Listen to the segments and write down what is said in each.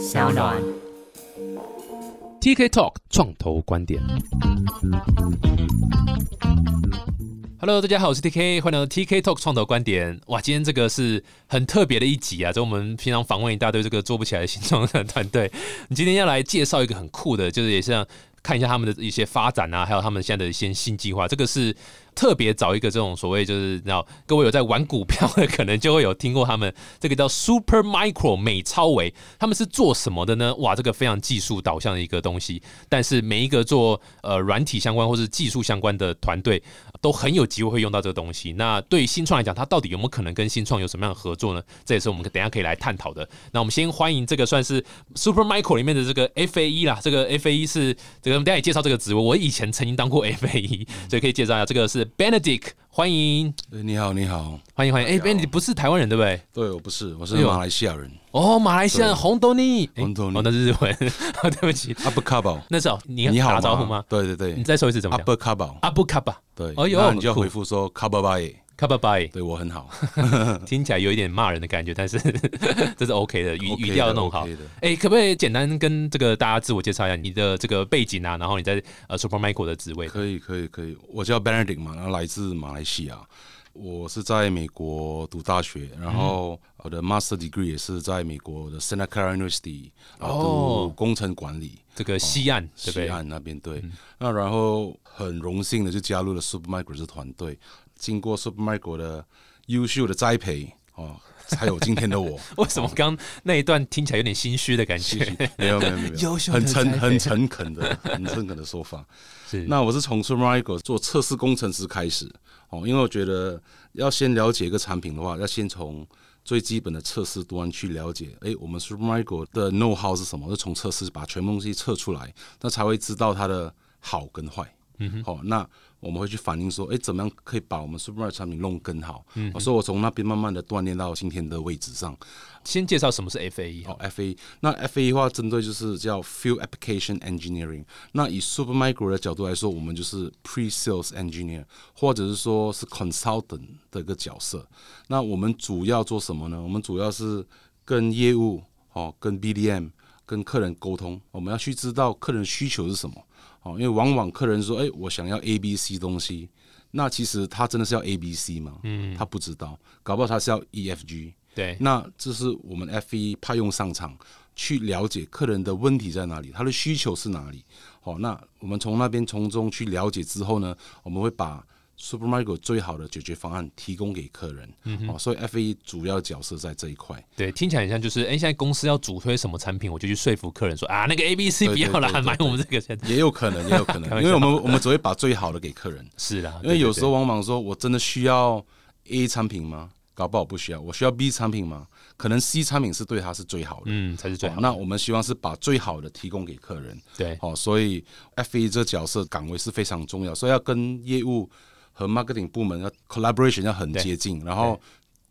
小暖。TK Talk 创投观点。Hello，大家好，我是 TK，欢迎来到 TK Talk 创投观点。哇，今天这个是很特别的一集啊！就我们平常访问一大堆这个做不起来的新创的团队，你今天要来介绍一个很酷的，就是也是让看一下他们的一些发展啊，还有他们现在的一些新计划。这个是特别找一个这种所谓就是，你知道各位有在玩股票的，可能就会有听过他们这个叫 Super Micro 美超维，他们是做什么的呢？哇，这个非常技术导向的一个东西，但是每一个做呃软体相关或是技术相关的团队都很有机会会用到这个东西。那对于新创来讲，它到底有没有可能跟新创有什么样的合作呢？这也是我们等一下可以来探讨的。那我们先欢迎这个算是 Super Micro 里面的这个 FAE 啦，这个 FAE 是这个我们等一下也介绍这个职位，我以前曾经当过 FAE，所以可以介绍一下，这个是 Benedict，欢迎对，你好，你好。欢迎欢迎。哎、大家好 b e n e d i c t 不是台湾人对不对？对，我不是，我是马来西亚人。哦，马来西亚对红豆泥，诶红豆泥哦，那是日文，对不起，阿布卡宝，那是哦，你你好打招呼吗？对对对你，再说一次怎么阿？布卡宝，阿布卡宝，对。哦呦那你就要回复说卡巴巴耶，卡巴拜，对我很好。听起来有一点骂人的感觉，但是这是 OK 的，语语的调弄好。哎、可不可以简单跟这个大家自我介绍一下你的这个背景啊？然后你在呃 Supermicro 的职位？可以可以可以，我叫 Benedict 嘛，然后来自马来西亚。我是在美国读大学，然后我的 Master Degree 也是在美国的 Santa Clara University 啊哦读工程管理。这个西岸、对不西？岸那边对，那然后很荣幸的就加入了 Supermicro 这团队，经过 Supermicro 的优秀的栽培哦，才有今天的我。为什么刚那一段听起来有点心虚的感觉？没有没有没有，很诚很诚恳的很诚恳的说法。是那我是从 Supermicro 做测试工程师开始哦，因为我觉得要先了解一个产品的话，要先从最基本的测试端去了解，诶，我们 Supermicro 的 know how 是什么？就从测试把全部东西测出来，那才会知道它的好跟坏。嗯哼，好、那我们会去反映说，诶，怎么样可以把我们 Supermicro 产品弄更好？嗯，所以我从那边慢慢的锻炼到今天的位置上。先介绍什么是 FAE 哦，FAE 那 FA 的话，针对就是叫 Field Application Engineering。那以 Supermicro 的角度来说，我们就是 Pre-sales Engineer，或者是说是 Consultant 的一个角色。那我们主要做什么呢？我们主要是跟业务哦，跟 BDM 跟客人沟通，我们要去知道客人需求是什么。哦，因为往往客人说，哎、我想要 A、B、C 东西，那其实他真的是要 A、B、C 吗？嗯，他不知道，搞不好他是要 E、F、G。对，那这是我们 F 一派用上场去了解客人的问题在哪里，他的需求是哪里。好，那我们从那边从中去了解之后呢，我们会把 Supermicro 最好的解决方案提供给客人。嗯，哦，所以 FE 主要角色在这一块。对，听起来很像就是，哎、现在公司要主推什么产品，我就去说服客人说啊，那个 A、B、C 不要啦，对对对买我们这个现在也有可能，也有可能，因为我们我们只会把最好的给客人，是啦，因为有时候往往说我真的需要 A 产品吗？搞不好不需要，我需要 B 产品吗？可能 C 产品是对他是最好的。嗯才是最好那我们希望是把最好的提供给客人。对哦，所以 F E 这角色岗位是非常重要，所以要跟业务和 marketing 部门要 collaboration 要很接近，然后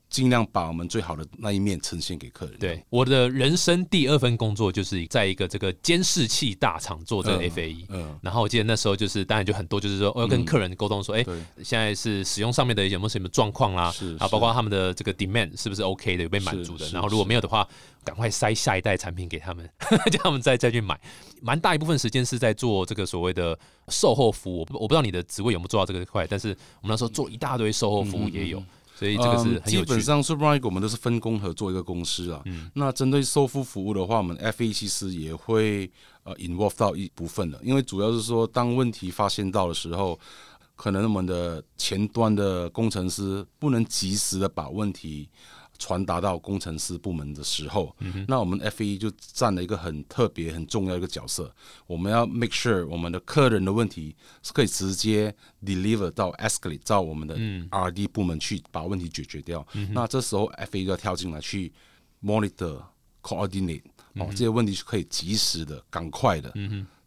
尽量把我们最好的那一面呈现给客人。对，我的人生第二份工作就是在一个这个监视器大厂做这个嗯 FAE。嗯，然后我记得那时候就是，当然就很多，就是说我要跟客人沟通说，哎、对。现在是使用上面的有没有什么状况啦，是啊，包括他们的这个 demand 是不是 OK 的，有被满足的，然后如果没有的话，赶快塞下一代产品给他们，叫他们再再去买。蛮大一部分时间是在做这个所谓的售后服务，我不我不知道你的职位有没有做到这个块，但是我们那时候做一大堆售后服务也有，所以这个是。基本上 Supermicro 我们都是分工合作一个公司啊。嗯那针对售付服务的话，我们 F A 其实也会呃 involve 到一部分的，因为主要是说当问题发现到的时候。可能我们的前端的工程师不能及时的把问题传达到工程师部门的时候，那我们 F 一就占了一个很特别、很重要的一个角色。我们要 make sure 我们的客人的问题是可以直接 deliver 到 escalate 到我们的 R&D 部门去把问题解决掉。那这时候 F 一就要跳进来去 monitor、coordinate 哦，这些问题是可以及时的、赶快的，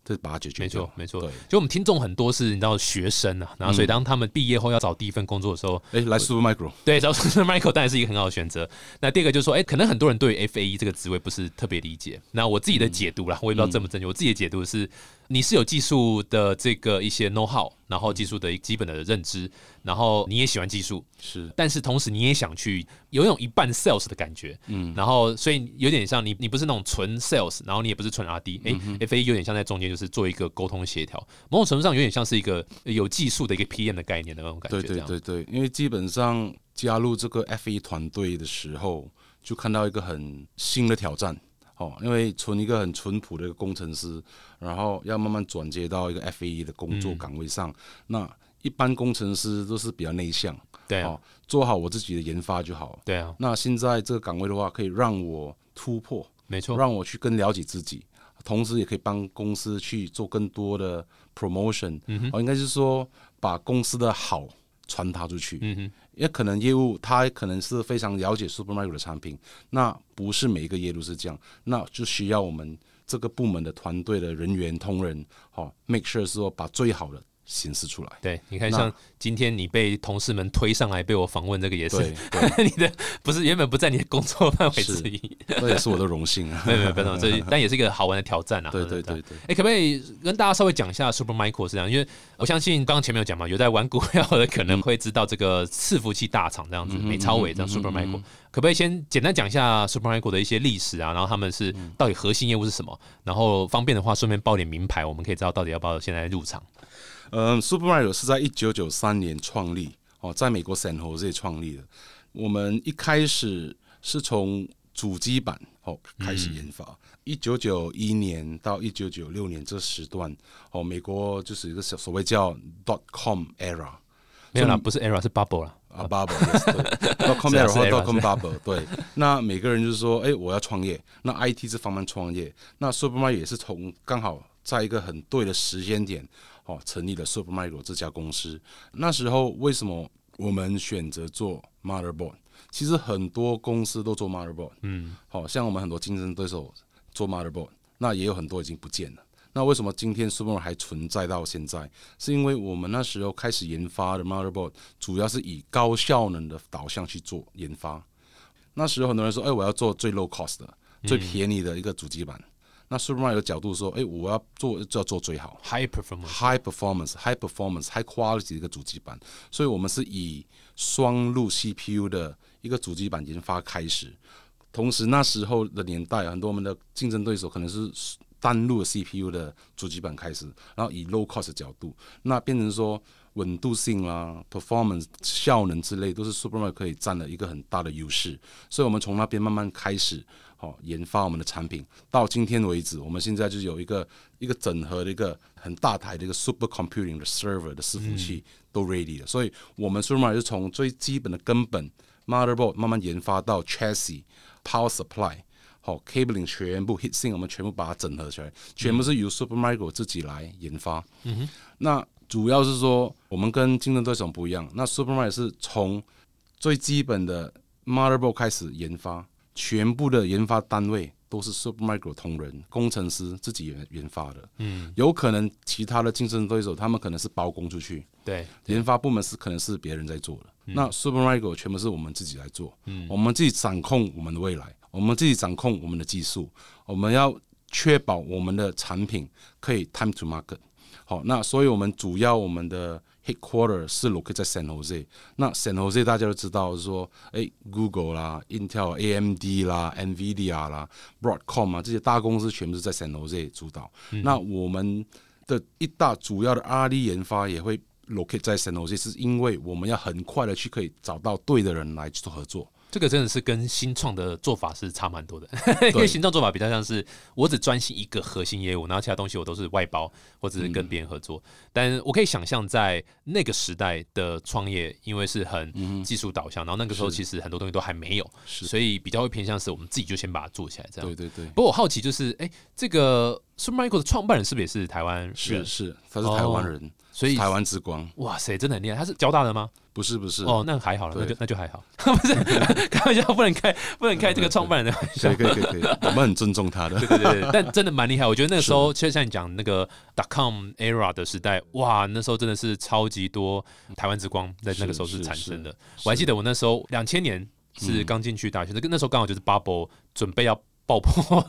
这把它解决没错。，没错对。就我们听众很多是你知道学生啊，然后所以当他们毕业后要找第一份工作的时候，哎，来 Supermicro，对，找 Michael 当然是一个很好的选择。那第二个就是说，哎、可能很多人对 FAE 这个职位不是特别理解。那我自己的解读啦，我也不知道正不正确。我自己的解读是，你是有技术的这个一些 know how，然后技术的基本的认知，然后你也喜欢技术，是，但是同时你也想去有一种一半 sales 的感觉，嗯，然后所以有点像你，你不是那种纯 sales，然后你也不是纯 R D，哎，F A 有点像在中间，就是做一个沟通协调，某种程度上有点像是一个有技术的一个 P M 的概念的那种感觉，对对对对，因为基本上加入这个 F A 团队的时候，就看到一个很新的挑战。哦，因为从一个很淳朴的一个工程师，然后要慢慢转接到一个 F A E 的工作岗位上。那一般工程师都是比较内向，对啊，做好我自己的研发就好。对啊，那现在这个岗位的话，可以让我突破，没错，让我去更了解自己，同时也可以帮公司去做更多的 promotion。嗯哦，应该是说把公司的好传达出去。嗯哼。也可能业务他可能是非常了解 Supermicro 的产品，那不是每一个业务是这样，那就需要我们这个部门的团队的人员同仁，好 make sure 说把最好的。显示出来，对，你看，像今天你被同事们推上来被我访问，这个也是 你的，不是原本不在你的工作范围之一，这也是我的荣幸啊。没有没有，不用，这 但也是一个好玩的挑战啊。对对对对。哎，可不可以跟大家稍微讲一下 Supermicro 是这样？因为我相信刚刚前面有讲嘛，有在玩股票的可能会知道这个伺服器大厂这样子，美超伟这样 Supermicro，可不可以先简单讲一下 Supermicro 的一些历史啊？然后他们是到底核心业务是什么？然后方便的话，顺便报点名牌，我们可以知道到底要不要现在入场。嗯，Supermicro 是在一九九三年创立哦，在美国 San Jose 创立的。我们一开始是从主机板哦开始研发。一九九一年到一九九六年这时段哦，美国就是一个所所谓叫 Dot Com Era，没有啦，不是 Era 是 Bubble 啦，啊 Bubble，对。那每个人就是说，哎，我要创业，那 IT 这方面创业，那 Supermicro 也是从刚好在一个很对的时间点。哦，成立了 Supermicro 这家公司。那时候为什么我们选择做 Motherboard？其实很多公司都做 Motherboard，嗯，好像我们很多竞争对手做 Motherboard，那也有很多已经不见了。那为什么今天 Supermicro 还存在到现在？是因为我们那时候开始研发的 Motherboard 主要是以高效能的导向去做研发。那时候很多人说：“哎，我要做最 low cost 的、最便宜的一个主机板。”那 Supermicro 的角度说，哎，我要做就要做最好，high performance，high performance，high performance，high quality 的一个主机板，所以我们是以双路 CPU 的一个主机板研发开始。同时那时候的年代，很多我们的竞争对手可能是单路 CPU 的主机板开始，然后以 low cost 角度，那变成说稳度性啦、performance 效能之类，都是 Supermicro 可以占了一个很大的优势。所以我们从那边慢慢开始。哦，研发我们的产品到今天为止，我们现在就是有一个一个整合的一个很大台的一个 super computing 的 server 的伺服器都 ready 了。所以，我们 s u p e r 是从最基本的根本 motherboard 慢慢研发到 chassis、power supply、好 cabling 全部 hit sing 我们全部把它整合起来，全部是由 Supermicro 自己来研发。嗯哼，那主要是说我们跟竞争对手不一样，那 Supermicro 是从最基本的 motherboard 开始研发。全部的研发单位都是 Supermicro 同仁工程师自己研研发的，嗯，有可能其他的竞争对手他们可能是包工出去，对，研发部门是可能是别人在做的，那 Supermicro 全部是我们自己来做，嗯，我们自己掌控我们的未来，我们自己掌控我们的技术，我们要确保我们的产品可以 time to market，好，那所以我们主要我们的。Headquarter 是 located 在 San Jose，那 San Jose 大家都知道，是说，哎，Google 啦、Intel、AMD 啦、NVIDIA 啦、Broadcom 啊，这些大公司全部是在 San Jose 主导。那我们的一大主要的 R&D 研发也会 located 在 San Jose，是因为我们要很快的去可以找到对的人来去做合作。这个真的是跟新创的做法是差蛮多的，因为新创做法比较像是我只专心一个核心业务，然后其他东西我都是外包或者是跟别人合作。但我可以想象，在那个时代的创业，因为是很技术导向，然后那个时候其实很多东西都还没有，所以比较会偏向是我们自己就先把它做起来这样。对对对。不过我好奇就是，哎，这个 Supermicro 的创办人是不是也是台湾人？是是，他是台湾人。所以台湾之光，哇塞，真的很厉害！他是交大的吗？不是不是哦，那还好了，那就那就还好。不是开玩笑，不能开不能开这个创办人的玩笑。可以可以可以，我们很尊重他的。对对对，但 真的蛮厉害。我觉得那个时候，就像你讲那个 dot com era 的时代，哇，那时候真的是超级多台湾之光在那个时候是产生的。我还记得我那时候两千年是刚进去大学，那个那时候刚好就是 bubble 准备要。爆破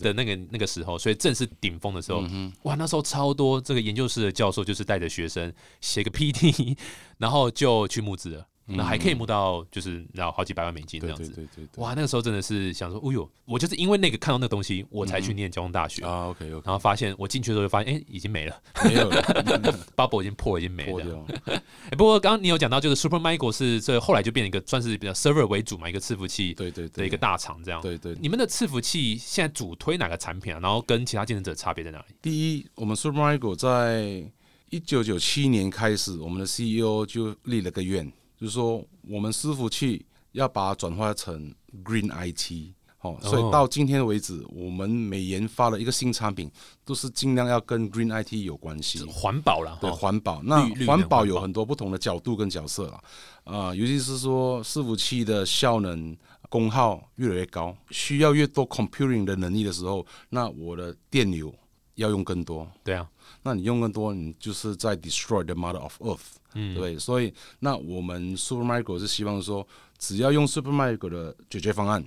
的那个那个时候，所以正是顶峰的时候，哇，那时候超多这个研究室的教授就是带着学生写个 PT，然后就去募资了。那还可以募到，就是然后好几百万美金这样子。对对对对哇，那个时候真的是想说，哦呦，我就是因为那个看到那个东西，我才去念交通大学，啊，OK OK，然后发现我进去的时候就发现，哎、已经没了没有了，，bubble 已经破，已经没了。不过刚刚你有讲到，就是 Supermicro 是这后来就变成一个算是比较 server 为主嘛，一个伺服器对对对，的一个大厂这样。对对。你们的伺服器现在主推哪个产品啊？然后跟其他竞争者差别在哪里？第一，我们 Supermicro 在一九九七年开始，我们的 CEO 就立了个愿，就是说我们伺服器要把它转化成 Green IT。哦，所以到今天为止，我们每研发的一个新产品，都是尽量要跟 Green IT 有关系。环保了对，环保，那环保有很多不同的角度跟角色啦，啊、尤其是说伺服器的效能、功耗越来越高，需要越多 computing 的能力的时候，那我的电流要用更多。对啊，那你用更多，你就是在 destroy the mother of earth，嗯对？所以，那我们 Supermicro 是希望说，只要用 Supermicro 的解决方案，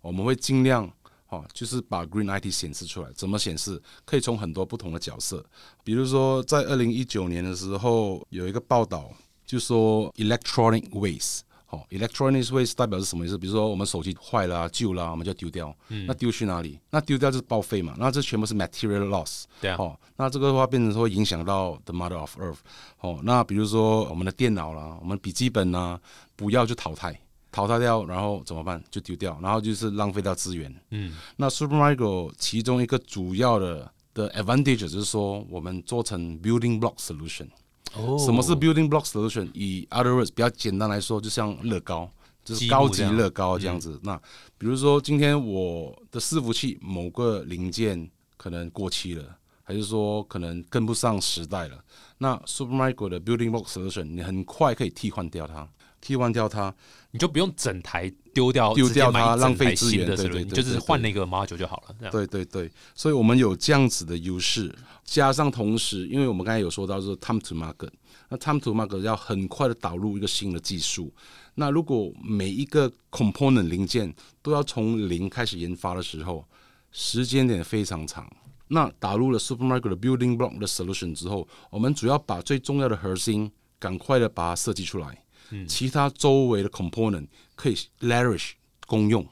我们会尽量哦，就是把 Green IT 显示出来。怎么显示？可以从很多不同的角色，比如说在二零一九年的时候，有一个报道就说 electronic waste。哦，electronics waste 代表是什么意思？比如说我们手机坏了、啊、旧了啊、我们就丢掉。那丢去哪里？那丢掉就是报废嘛。那这全部是 material loss。对啊，哦，那这个的话变成说影响到 the mother of earth。哦，那比如说我们的电脑啦，我们笔记本啦，不要就淘汰，淘汰掉，然后怎么办？就丢掉，然后就是浪费掉资源。嗯，那 Supermicro 其中一个主要的的 advantage 就是说，我们做成 building block solution。哦什么是 building block solution？以 other words 比较简单来说，就像乐高，就是高级乐高这样子。那比如说今天我的伺服器某个零件可能过期了，还是说可能跟不上时代了，那 Supermicro 的 building block solution 你很快可以替换掉它，替换掉它，你就不用整台丢掉，丢掉它浪费资源对对你就是对对换那个 module 就好了。对对对，所以我们有这样子的优势，加上同时，因为我们刚才有说到，就是 time to market，那 time to market 要很快的导入一个新的技术。那如果每一个 component 零件都要从零开始研发的时候，时间点非常长。那打入了 supermarket 的 building block 的 solution 之后，我们主要把最重要的核心赶快的把它设计出来，其他周围的 component 可以 leverage 公用。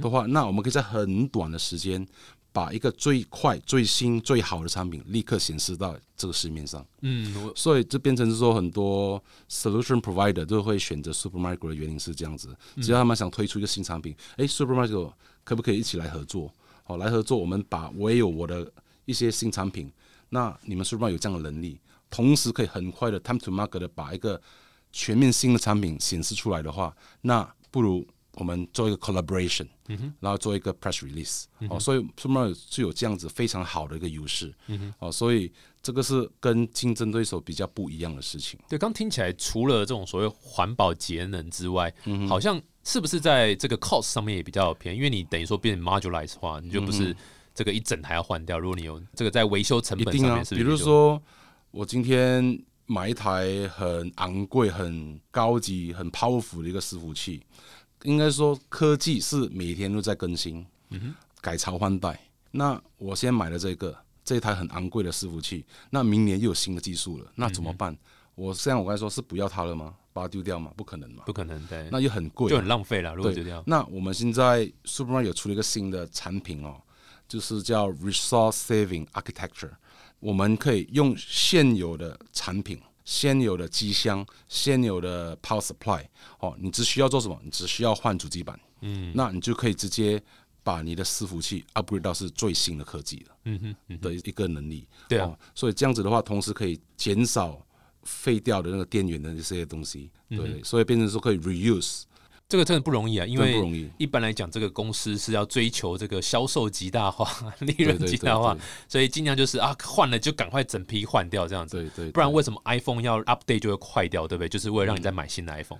的话，那我们可以在很短的时间把一个最快、最新、最好的产品立刻显示到这个市面上。嗯，所以这变成是说很多 solution provider 都会选择 Supermicro 的原因是这样子，只要他们想推出一个新产品，诶 s u p e r m i c r o 可不可以一起来合作？好，来合作，我们把我也有我的一些新产品，那你们 Supermicro 有这样的能力，同时可以很快的 time to market 的把一个全面新的产品显示出来的话，那不如我们做一个 collaboration，、然后做一个 press release，、哦，所以 Supermicro 是有这样子非常好的一个优势，哦，所以这个是跟竞争对手比较不一样的事情。对，刚听起来除了这种所谓环保节能之外，嗯好像是不是在这个 cost 上面也比较便宜？因为你等于说变 modularize 的话，你就不是这个一整台要换掉。如果你有这个在维修成本上面，比如说我今天买一台很昂贵、很高级、很 powerful 的一个伺服器，应该说科技是每天都在更新，改朝换代。那我先买了这个这一台很昂贵的伺服器，那明年又有新的技术了，那怎么办？我现在我刚才说是不要它了吗？把它丢掉吗？不可能嘛，不可能对，那又很贵啊，就很浪费了。如果丢掉，那我们现在 Superman 有出了一个新的产品哦，就是叫 Resource Saving Architecture。我们可以用现有的产品、现有的机箱、现有的 Power Supply 哦，你只需要做什么？你只需要换主机板，嗯，那你就可以直接把你的伺服器 upgrade 到是最新的科技的，嗯哼，嗯的一个能力。对啊哦，所以这样子的话，同时可以减少废掉的那个电源的这些东西，对，所以变成说可以 reuse，这个真的不容易啊，因为。一般来讲，这个公司是要追求这个销售极大化、利润极大化对，所以尽量就是啊，换了就赶快整批换掉这样子。对对，不然为什么 iPhone 要 update 就会坏掉，对不对？就是为了让你再买新的 iPhone。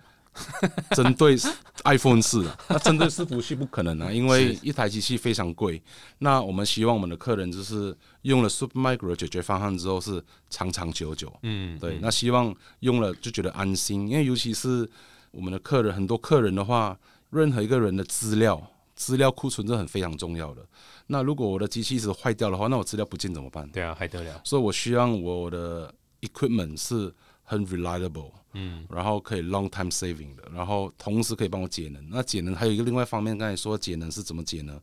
针对 iPhone 四啊，那针对伺服器不可能啊，因为一台机器非常贵。那我们希望我们的客人就是用了 Supermicro 的解决方案之后是长长久久，嗯，对。那希望用了就觉得安心，因为尤其是我们的客人，很多客人的话，任何一个人的资料资料库存这很非常重要的。那如果我的机器一直坏掉的话，那我资料不见怎么办？对啊，还得了？所以我希望我的 equipment 是很 reliable，嗯，然后可以 long time saving 的，然后同时可以帮我节能。那节能还有一个另外一方面，刚才说节能是怎么节能？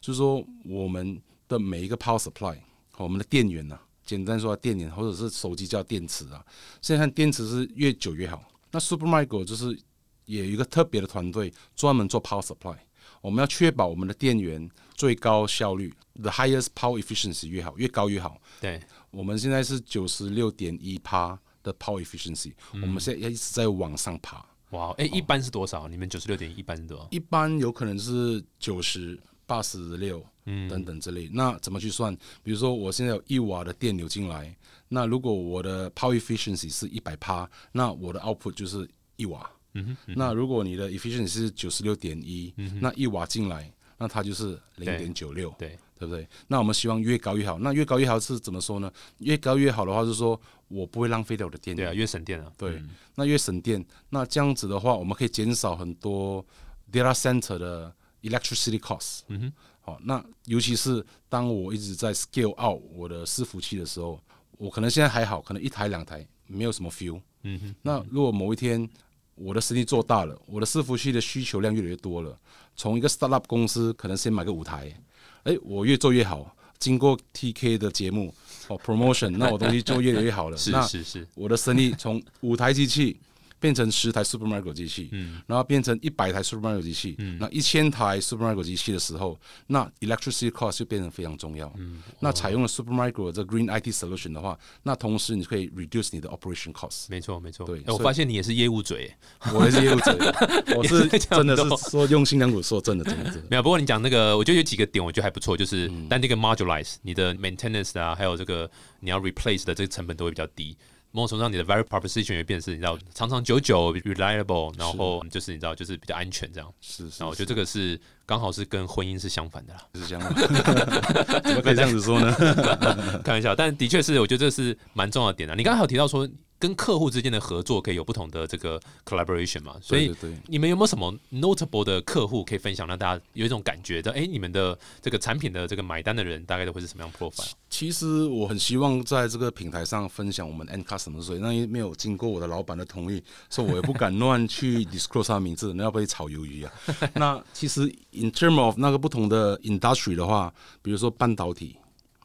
就是说我们的每一个 power supply，我们的电源呢、简单说电源或者是手机叫电池啊，现在看电池是越久越好。那 Supermicro 就是也有一个特别的团队专门做 power supply，我们要确保我们的电源最高效率，the highest power efficiency 越好，越高越好。对，我们现在是九十六点一帕的 power efficiency，、我们现在要一直在往上爬。哇，哎、一般是多少？你们九十六点一般是多少？一般有可能是九十八十六，嗯等等之类。那怎么去算？比如说我现在有一瓦的电流进来，那如果我的 power efficiency 是一百帕，那我的 output 就是一瓦。嗯哼，那如果你的 efficiency 是九十六点一，那一瓦进来，那它就是零点九六。对，对不对？那我们希望越高越好。那越高越好是怎么说呢？越高越好的话，就是说我不会浪费掉我的电源，对啊，越省电啊。对嗯那越省电。那这样子的话，我们可以减少很多 data center 的 electricity cost。嗯哼，好，那尤其是当我一直在 scale out 我的伺服器的时候，我可能现在还好，可能一台两台没有什么 feel。嗯哼，那如果某一天我的生意做大了，我的伺服器的需求量越来越多了，从一个 startup 公司可能先买个五台，哎，我越做越好。经过 TK 的节目哦 promotion，那我东西就越来越好了。是那是是，我的生意从五台机器变成十台 Supermicro 机器，嗯然后变成一百台 Supermicro 机器，那一千台 Supermicro 机器的时候，那 electricity cost 就变得非常重要。嗯那采用了 Supermicro 这 Green IT solution 的话，那同时你可以 reduce 你的 operation cost。没错没错。对我发现你也是业务嘴。我也是业务嘴，我是真的是说用心良苦，说真的，真的真的。没有，不过你讲那个，我觉得有几个点，我觉得还不错，就是嗯但那个 modularize 你的 maintenance 啊，还有这个你要 replace 的这个成本都会比较低。某种程度上，你的 value proposition 也变是，你知道长长久久 reliable，然后就是你知道就是比较安全这样。是是然后我觉得这个是刚好是跟婚姻是相反的啦，是这样吗？怎么可以这样子说呢？开玩笑，但的确是我觉得这是蛮重要的点的。你刚才有提到说跟客户之间的合作可以有不同的这个 collaboration 嘛，所以你们有没有什么 notable 的客户可以分享，让大家有一种感觉的？哎、你们的这个产品的这个买单的人大概都会是什么样 profile？其实我很希望在这个平台上分享我们 end customer，所以那也没有经过我的老板的同意，所以我也不敢乱去 disclose 他的名字，那要被炒鱿鱼啊。那其实 in term of 那个不同的 industry 的话，比如说半导体，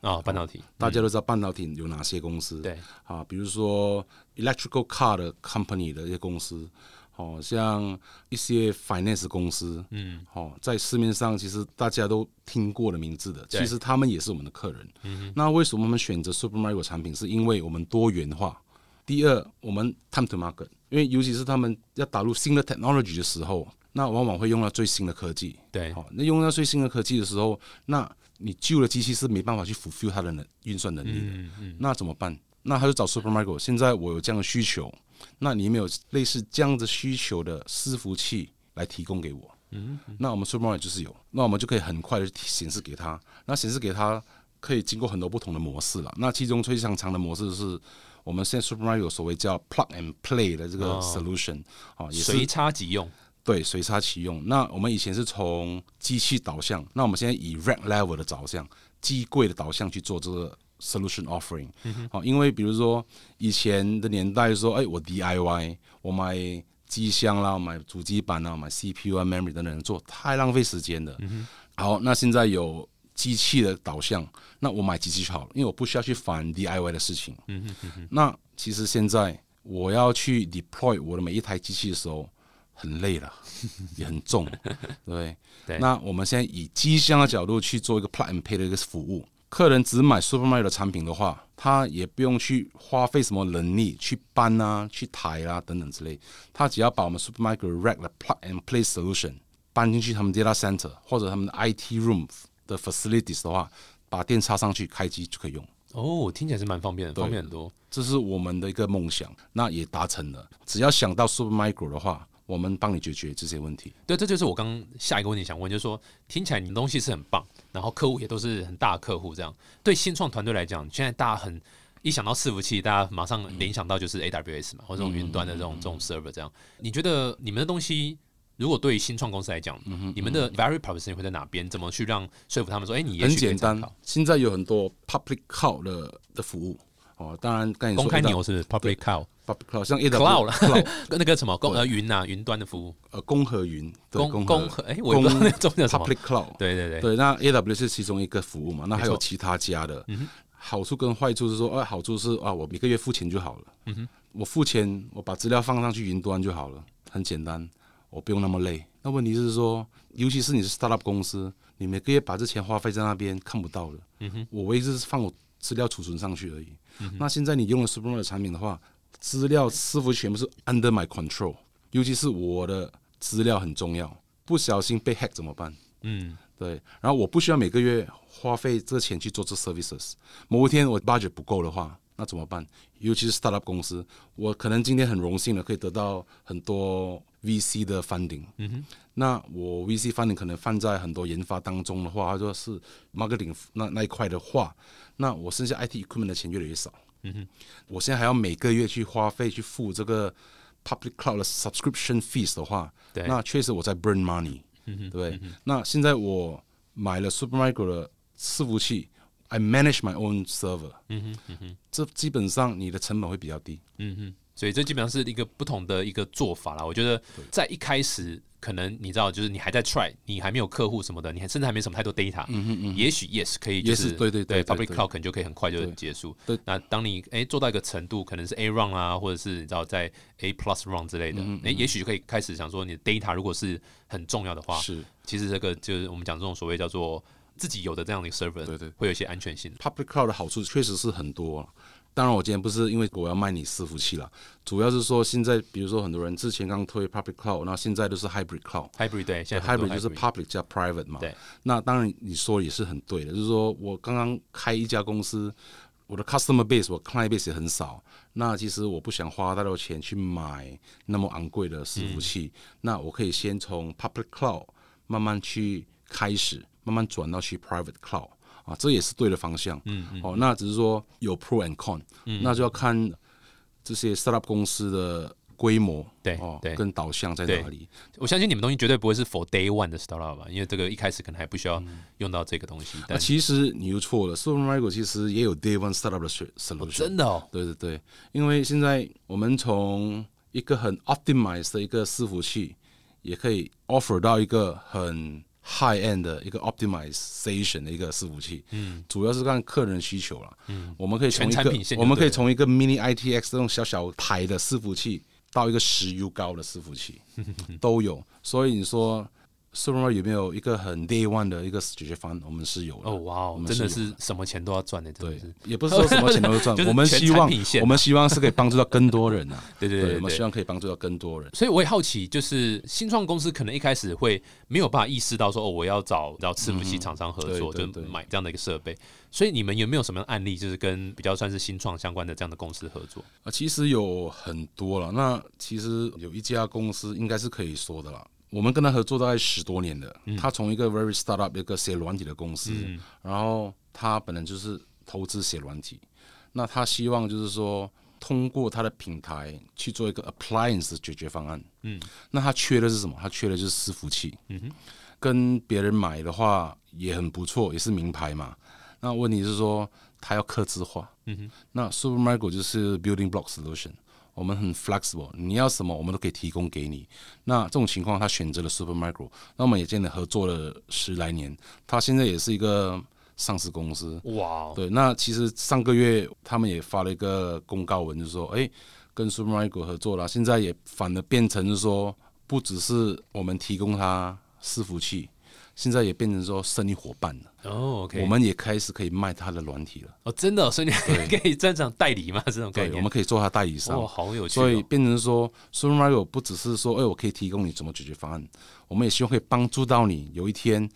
啊、半导体，大家都知道半导体有哪些公司，对，啊，比如说 electrical car 的 company 的一些公司，哦，像一些 finance 公司，嗯，哦，在市面上其实大家都听过的名字的，其实他们也是我们的客人。嗯、那为什么我们选择 Supermicro 产品？是因为我们多元化。第二，我们 time to market，因为尤其是他们要打入新的 technology 的时候，那往往会用到最新的科技。对，好、那用到最新的科技的时候，那你旧的机器是没办法去 fulfill 它的能运算能力的。嗯嗯，那怎么办？那他就找 Supermicro。现在我有这样的需求，那你有没有类似这样子需求的伺服器来提供给我？嗯，那我们 Supermicro 就是有，那我们就可以很快的显示给他。那显示给他可以经过很多不同的模式了。那其中最常常的模式是我们现在 Supermicro 有所谓叫 Plug and Play 的这个哦 solution 啊、也是随插即用，对，随插其用。那我们以前是从机器导向，那我们现在以 rack level 的导向、机柜的导向去做这个 solution offering。好、因为比如说以前的年代说，哎，我 DIY，我买机箱啦，买主机板啦，买 CPU 啊、memory 等等做，太浪费时间了。好，那现在有机器的导向，那我买机器就好了，因为我不需要去烦 DIY 的事情。那其实现在我要去 deploy 我的每一台机器的时候，很累了，也很重，对对？对那我们现在以机箱的角度去做一个 plug and play 的一个服务，客人只买 Supermicro 的产品的话，他也不用去花费什么人力去搬啊、去抬啊等等之类，他只要把我们 Supermicro Rack 的 plug and play solution 搬进去他们 data center 或者他们的 IT room 的 facilities 的话，把电插上去开机就可以用。哦，听起来是蛮方便的，方便很多。这是我们的一个梦想，那也达成了。只要想到 Supermicro 的话，我们帮你解决这些问题。对，这就是我刚下一个问题想问，就是说听起来你的东西是很棒，然后客户也都是很大的客户，这样对新创团队来讲，现在大家很一想到伺服器，大家马上联想到就是 AWS 嘛，或者这种云端的这种这种 server 这样。你觉得你们的东西如果对于新创公司来讲，你们的 value proposition 会在哪边？怎么去让说服他们说，哎，你也很简单。现在有很多 public cloud 的的服务哦，当然公开牛是 public cloud cloud，像 cloud 了 那个什么公呃云呐云端的服务，呃公和云，公公公和哎，我也不知道那中间叫什么。public cloud，对对对，对，那 AW 是其中一个服务嘛，那还有其他家的。好处跟坏处是说，啊，好处是啊，我每个月付钱就好了。嗯哼，我付钱，我把资料放上去云端就好了，很简单，我不用那么累。那问题是说，尤其是你是 startup 公司，你每个月把这钱花费在那边看不到的。嗯哼，我唯一就是放我资料储存上去而已。那现在你用了 Supermarket 的产品的话，资料似乎全部是 under my control，尤其是我的资料很重要，不小心被 hack 怎么办？嗯，对，然后我不需要每个月花费这钱去做这 services。某一天我 budget 不够的话，那怎么办？尤其是 startup 公司，我可能今天很荣幸的可以得到很多 VC 的 funding。嗯哼，那我 VC funding 可能放在很多研发当中的话，或者是 marketing 那那一块的话，那我剩下 IT equipment 的钱越来越少。嗯哼，我现在还要每个月去花费去付这个 public cloud 的 subscription fees 的话，对那确实我在 burn money。对不对？那现在我买了 Supermicro 的伺服器，I manage my own server，嗯哼，嗯哼，这基本上你的成本会比较低。嗯哼，所以这基本上是一个不同的一个做法啦。我觉得在一开始，可能你知道，就是你还在 try，你还没有客户什么的，你还甚至还没什么太多 data，嗯嗯嗯，也许 yes 可以，就也是对对对对 public cloud 可能就可以很快就对结束。对那当你哎做到一个程度，可能是 A run 啊，或者是你知道在 A plus run 之类的，嗯哎，也许就可以开始想说，你的 data 如果是很重要的话，是其实这个就是我们讲这种所谓叫做自己有的这样的一个 server，对对会有一些安全性。public cloud 的好处确实是很多啊。当然，我今天不是因为我要卖你伺服器了，主要是说现在比如说很多人之前刚推 public cloud，那现在都是 hybrid cloud。hybrid 对，现在 hybrid 就是 public 加 private 嘛。对。那当然你说也是很对的，就是说我刚刚开一家公司，我的 customer base 我 client base 也很少，那其实我不想花太多钱去买那么昂贵的伺服器，那我可以先从 public cloud 慢慢去开始，慢慢转到去 private cloud 啊，这也是对的方向。嗯嗯。哦，那只是说有 pro and con，、那就要看这些 startup 公司的规模，对哦对，跟导向在哪里。我相信你们东西绝对不会是 for day one 的 startup 吧，因为这个一开始可能还不需要用到这个东西。那但其实你又错了，Supermicro 其实也有 Day One Startup 的 solution。真的哦，对对对，因为现在我们从一个很 optimized 的一个伺服器，也可以 offer 到一个很 high end 的一个 optimization 的一个伺服器。嗯，主要是看客人需求了。嗯，我们可以从一个我们可以从一个 mini ITX 这种小小台的伺服器，到一个十 U 高的伺服器 都有。所以你说 Supermicro 有没有一个很 Day One 的一个解决方案？我们是有的。哦哇哦真的是什么钱都要赚的，对。，也不是说什么钱都要赚 就是，我们希望我们希望是可以帮助到更多人啊。对对对我们希望可以帮助到更多人。所以我也好奇，就是新创公司可能一开始会没有办法意识到说，哦，我要找找伺服器厂商合作，就买这样的一个设备。所以你们有没有什么案例，就是跟比较算是新创相关的这样的公司合作？啊，其实有很多了。那其实有一家公司应该是可以说的啦。我们跟他合作大概十多年了，他从一个 very startup 一个写软体的公司，然后他本来就是投资写软体，那他希望就是说通过他的平台去做一个 appliance 的解决方案。嗯，那他缺的是什么？他缺的就是伺服器。嗯哼，跟别人买的话也很不错，也是名牌嘛。那问题是说他要刻字化。嗯哼，那 Supermicro 就是 building block solution。我们很 flexible，你要什么我们都可以提供给你。那这种情况，他选择了 Supermicro，那我们也跟他合作了十来年。他现在也是一个上市公司。哇哦，对，那其实上个月他们也发了一个公告文，就是说，哎，跟 Supermicro 合作了，现在也反而变成是说，不只是我们提供他伺服器，现在也变成说生意伙伴了。哦，OK，我们也开始可以卖他的软体了。哦，真的哦，所以你 可以专场代理吗？这种概对，念，我们可以做他代理商。哦，好有趣所以哦。变成说，Super Mario 不只是说，哎，我可以提供你怎么解决方案，我们也希望可以帮助到你。有一天，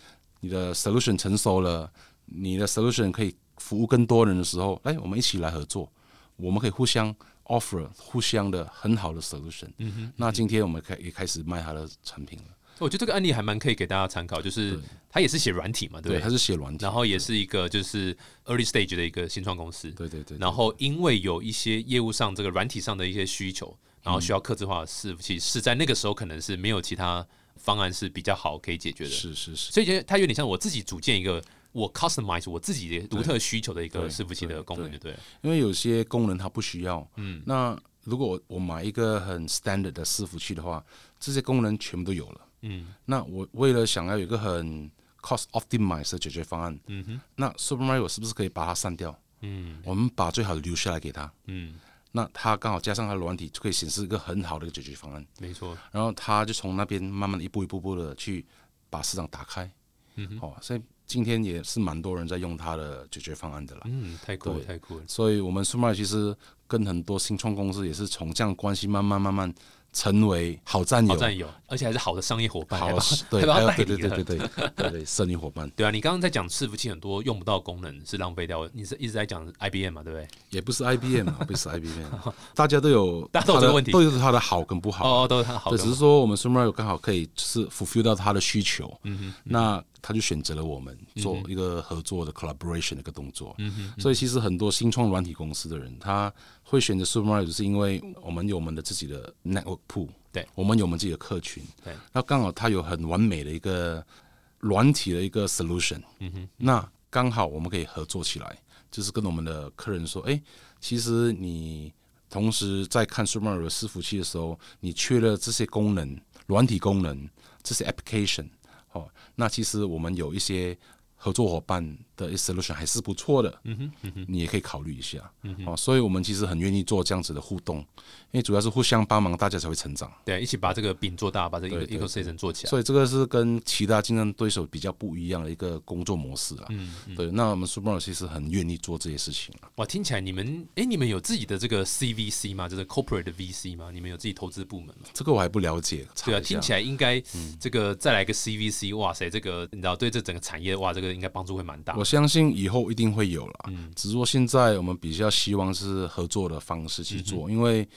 你的 solution 成熟了，你的 solution 可以服务更多人的时候，哎，我们一起来合作，我们可以互相 offer 互相的很好的 solution。嗯哼。那今天我们开也开始卖他的产品了。我觉得这个案例还蛮可以给大家参考，就是他也是写软体嘛，对不对，他？是写软体。然后也是一个就是 early stage 的一个新创公司，对对对。然后因为有一些业务上这个软体上的一些需求，然后需要客制化的伺服器，是在那个时候可能是没有其他方案是比较好可以解决的。是是是，所以觉得它有点像我自己组建一个我 customize 我自己的独特需求的一个伺服器的功能，就对了。因为有些功能它不需要。嗯，那如果我买一个很 standard 的伺服器的话，这些功能全部都有了。嗯那我为了想要有一个很 cost optimized 的解决方案，嗯哼那 Super Mario 是不是可以把它删掉？嗯我们把最好的留下来给他，嗯，那他刚好加上他的软体，就可以显示一个很好的一个解决方案。没错。然后他就从那边慢慢的一步一步步的去把市场打开。嗯哼哦，所以今天也是蛮多人在用他的解决方案的啦。嗯，太酷了，太酷了。所以我们 Supermicro 其实跟很多新创公司也是从这样关系慢慢慢慢成为好战友，好战友，而且还是好的商业伙伴，对，还帮还有对他代理对对对对对对，生意伙伴。对啊，你刚刚在讲伺服器很多用不到功能是浪费掉，你是一直在讲 IBM 嘛，对不对？也不是 IBM 啊，不是 IBM，大家都有大家都有这个问题。都有它的好跟不好。哦，都是它的只是说我们 Supermicro 刚好可以就是 fulfill 到他的需求，嗯哼，那他就选择了我们做一个合作的 collaboration 的一个动作。嗯哼，所以其实很多新创软体公司的人，他会选择 Supermarket 是因为我们有我们的自己的 network pool，对，我们有我们自己的客群，对，那刚好它有很完美的一个软体的一个 solution，嗯哼，那刚好我们可以合作起来，就是跟我们的客人说，哎，其实你同时在看 Supermicro 的伺服器的时候，你缺了这些功能、软体功能、这些 application，哦，那其实我们有一些合作伙伴的 solution 还是不错的，嗯哼，嗯哼，你也可以考虑一下，嗯哼，哦，所以我们其实很愿意做这样子的互动，因为主要是互相帮忙，大家才会成长。对，一起把这个饼做大，把这个 ecosystem 做起来。所以这个是跟其他竞争对手比较不一样的一个工作模式啊。嗯，嗯对，那我们 Supermicro 其实很愿意做这些事情啊。哇，听起来你们，哎，你们有自己的这个 CVC 吗？就是 corporate 的 VC 吗？你们有自己投资部门吗？这个我还不了解，对啊，听起来应该这个再来个 CVC，哇塞，这个你知道对这整个产业，哇，这个应该帮助会蛮大我。相信以后一定会有了。嗯只是说现在我们比较希望是合作的方式去做，因为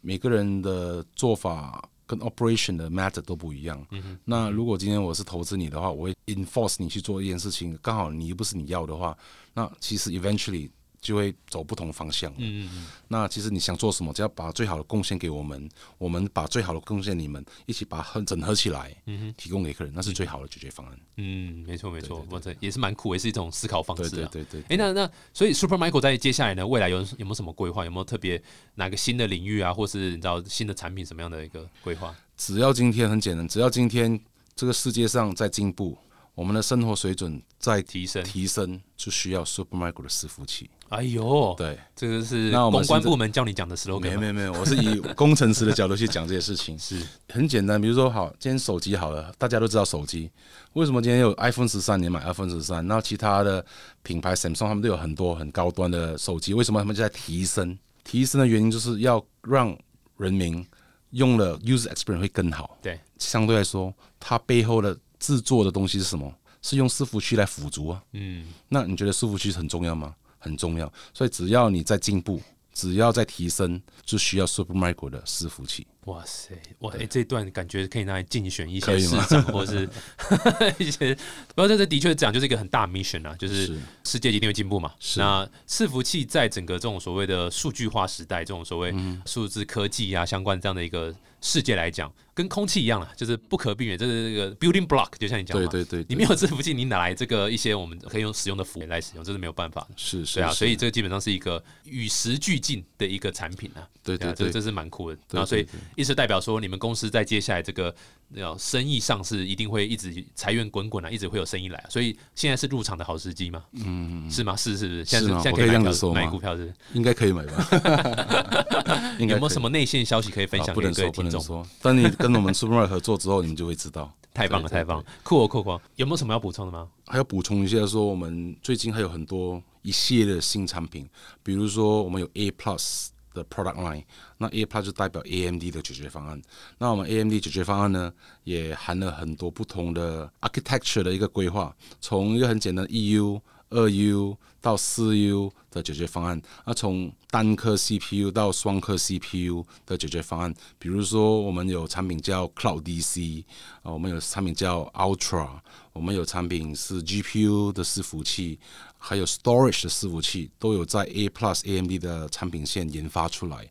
每个人的做法跟 operation 的 method 都不一样。嗯，那如果今天我是投资你的话，我会 enforce 你去做一件事情，刚好你又不是你要的话，那其实 eventually 就会走不同方向。嗯嗯嗯，那其实你想做什么，只要把最好的贡献给我们，我们把最好的贡献你们，一起把它整合起来，嗯哼提供给客人，那是最好的解决方案。嗯，没错没错，对哇，这也是蛮酷，也是一种思考方式啊。对对对。哎，那那所以 Super Michael 在接下来呢，未来有有没有什么规划？有没有特别哪个新的领域啊，或是你知道新的产品什么样的一个规划？只要今天很简单，只要今天这个世界上在进步，我们的生活水准在提升？提升，就需要 Supermicro 的伺服器。哎呦，对，这个是那我们公关部门叫你讲的 slogan。没有没有没有，我是以工程师的角度去讲这些事情 是，很简单，比如说，好，今天手机好了，大家都知道手机，为什么今天有 iPhone 十三，你买 iPhone 十三，然后其他的品牌 Samsung 他们都有很多很高端的手机，为什么他们就在提升？提升的原因就是要让人民用了 user experience 会更好。对，相对来说，它背后的制作的东西是什么？是用伺服器来辅助啊。嗯，那你觉得伺服器很重要吗？很重要。所以只要你在进步，只要在提升，就需要 Supermicro 的伺服器。哇塞，哇，哎、这段感觉可以拿来竞选一些市长，或是 一些，不过这这的确讲就是一个很大 mission 啊，就是是世界一定会进步嘛。是那伺服器在整个这种所谓的数据化时代，这种所谓嗯数字科技啊相关这样的一个世界来讲，跟空气一样了，就是不可避免，这是这个 building block，就像你讲的，对对对，你没有伺服器，你哪来这个一些我们可以用使用的服务来使用，这是没有办法的。是是，对啊，所以这个基本上是一个与时俱进的一个产品啊。对对对，这是蛮酷的。对然后所以意思代表说，你们公司在接下来这个要生意上是一定会一直财源滚滚啊，一直会有生意来啊。所以现在是入场的好时机吗？嗯，是吗？是是是，现在是现在可以这样以买股票是是？应该可以买吧？有没有什么内线消息可以分享给各位听众？能说，等你跟我们 Supermicro 合作之后，你们就会知道。太棒了，太棒了，酷哦酷哦！有没有什么要补充的吗？还要补充一下，说我们最近还有很多一系列的新产品，比如说我们有 A Plus 的 product line，那 A Plus 就代表 AMD 的解决方案。那我们 AMD 解决方案呢，也含了很多不同的 architecture 的一个规划，从一个很简单的 EU、二 U 到四 U 的解决方案，那从单颗 CPU 到双颗 CPU 的解决方案，比如说我们有产品叫 Cloud DC，啊，我们有产品叫 Ultra，我们有产品是 GPU 的伺服器，还有 Storage 的伺服器，都有在 A Plus AMD 的产品线研发出来。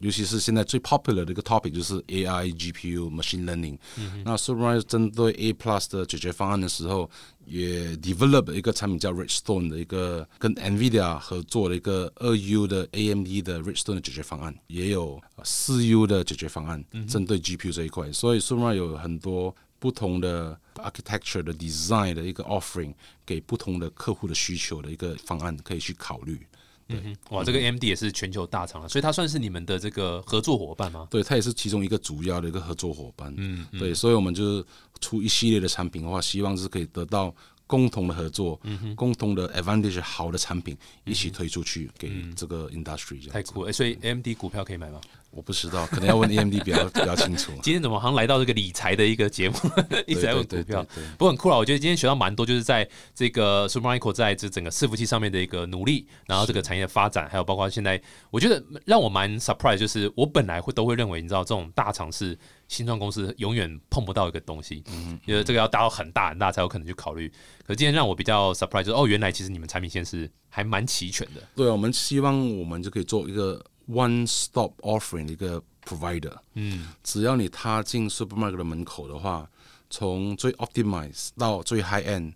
尤其是现在最 popular 的一个 topic 就是 AI、GPU、machine learning。那 s u p e r i s e 针对 A Plus 的解决方案的时候，也 develop 一个产品叫 Redstone 的一个跟 NVIDIA 合作的一个二 U 的 AMD 的 Redstone 的解决方案，也有四 U 的解决方案，针对 GPU 这一块。所以 s u p e r i s e 有很多不同的 architecture 的 design 的一个 offering，给不同的客户的需求的一个方案可以去考虑。嗯哼，哇，这个 AMD 也是全球大厂了，所以它算是你们的这个合作伙伴吗？对，它也是其中一个主要的一个合作伙伴。嗯，对，所以我们就是出一系列的产品的话，希望是可以得到共同的合作，嗯共同的 advantage 好的产品一起推出去给这个 industry。太酷了！所以 AMD 股票可以买吗？我不知道，可能要问 AMD 比较 比较清楚。今天怎么好像来到这个理财的一个节目，一直在问股票，不过很酷啊！我觉得今天学到蛮多，就是在这个 Supermicro 在这整个伺服器上面的一个努力，然后这个产业的发展，还有包括现在，我觉得让我蛮 surprise，就是我本来会都会认为，你知道这种大厂是新创公司永远碰不到一个东西，嗯，因为这个要达到很大很大才有可能去考虑。可今天让我比较 surprise，就是哦，原来其实你们产品线是还蛮齐全的。对啊，我们希望我们就可以做一个 one stop offering 的一个。Provider，嗯，只要你踏进 Supermarket 的门口的话，从最 Optimize 到最 High End，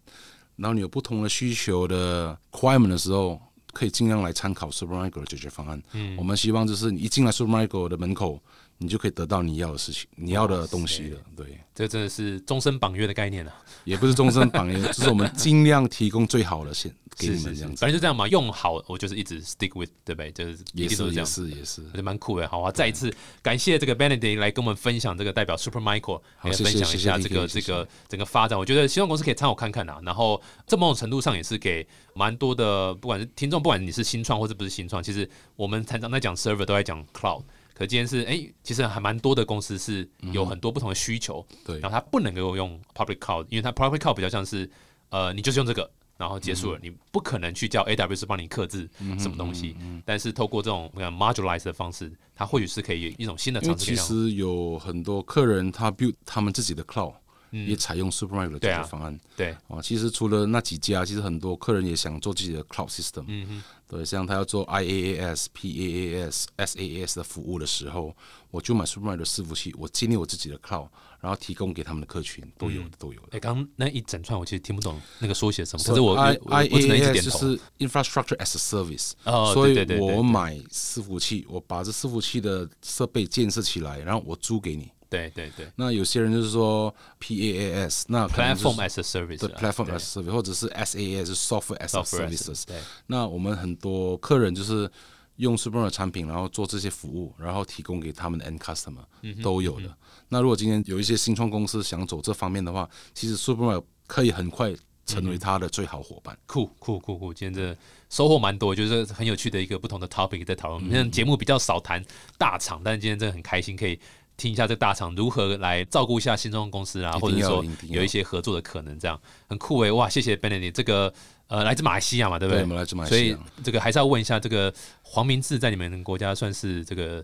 然后你有不同的需求的 requirement 的时候，可以尽量来参考 Supermarket 的解决方案。嗯，我们希望就是你一进来 Supermarket 的门口。你就可以得到你要的事情，你要的东西了。对，这真的是终身绑约的概念了。也不是终身绑约，就是我们尽量提供最好的线给你们这样子。反正就这样嘛，用好我就是一直 stick with，对不对？就是也是也是也是蛮酷的。好啊，再一次感谢这个 Benedict 来跟我们分享这个代表 Super Michael 来分享一下这个这个整个发展。我觉得希望公司可以参考看看啊。然后这某种程度上也是给蛮多的，不管是听众，不管你是新创或者不是新创，其实我们常常在讲 server，都在讲 cloud。可今天是哎，其实还蛮多的公司是有很多不同的需求，对，然后它不能够用 public cloud，因为它 public cloud 比较像是呃，你就是用这个，然后结束了，你不可能去叫 AWS 帮你克制什么东西。但是透过这种 modularize 的方式，它或许是可以一种新的尝试。其实有很多客人他 build 他们自己的 cloud。也采用 Supermicro 的解决方案，对。啊，其实除了那几家，其实很多客人也想做自己的 Cloud System，嗯哼，对，像他要做 IaaS、PaaS、SaaS 的服务的时候，我就买 Supermicro 的伺服器，我建立我自己的 Cloud，然后提供给他们的客群，都有的，都有的。哎，刚刚那一整串我其实听不懂那个缩写什么，可是我 IaaS 就是 Infrastructure as a Service，哦，所以我买伺服器，我把这伺服器的设备建设起来，然后我租给你。对对对，那有些人就是说 PaaS，那 Platform as a Service，对 Platform as a Service，或者是 SaaS，Software as a Services。那我们很多客人就是用 Supermicro 产品，然后做这些服务，然后提供给他们的 End Customer，都有的。那如果今天有一些新创公司想走这方面的话，其实 Supermicro 可以很快成为他的最好伙伴。酷酷酷酷，今天这收获蛮多，就是很有趣的一个不同的 topic 在讨论。我们节目比较少谈大厂，但是今天真的很开心可以。听一下这大厂如何来照顾一下新创公司啊，或者说有一些合作的可能，这样很酷诶！哇，谢谢 Benedict 这个。呃，来自马来西亚嘛，对不对？来自马来西亚，所以这个还是要问一下，这个黄明志在你们国家算是这个？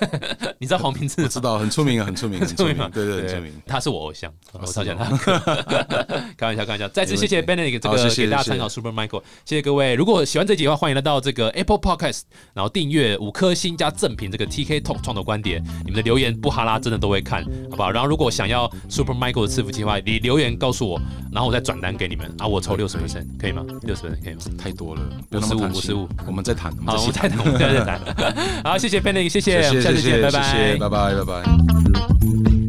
你知道黄明志？知道，很出名啊，很出名，很出名嘛。对对，很出名。他是我偶像，我超喜欢他。开玩笑，开玩笑。再次谢谢 Benedict 这个给大家参考 Super Michael，谢谢各位。如果喜欢这集的话，欢迎来到这个 Apple Podcast，然后订阅五颗星加赠品这个 TK Talk 创投观点。你们的留言不哈拉真的都会看，好不好？然后如果想要 Super Michael 的伺服计划，你留言告诉我，然后我再转单给你们，啊，我抽六十 percent，可以吗？六十分可以吗？太多了，五十五，五十五，我们再谈。好，我们再谈，我们再谈。好，谢谢 Benny，谢谢，下次见，拜拜，拜拜，拜拜。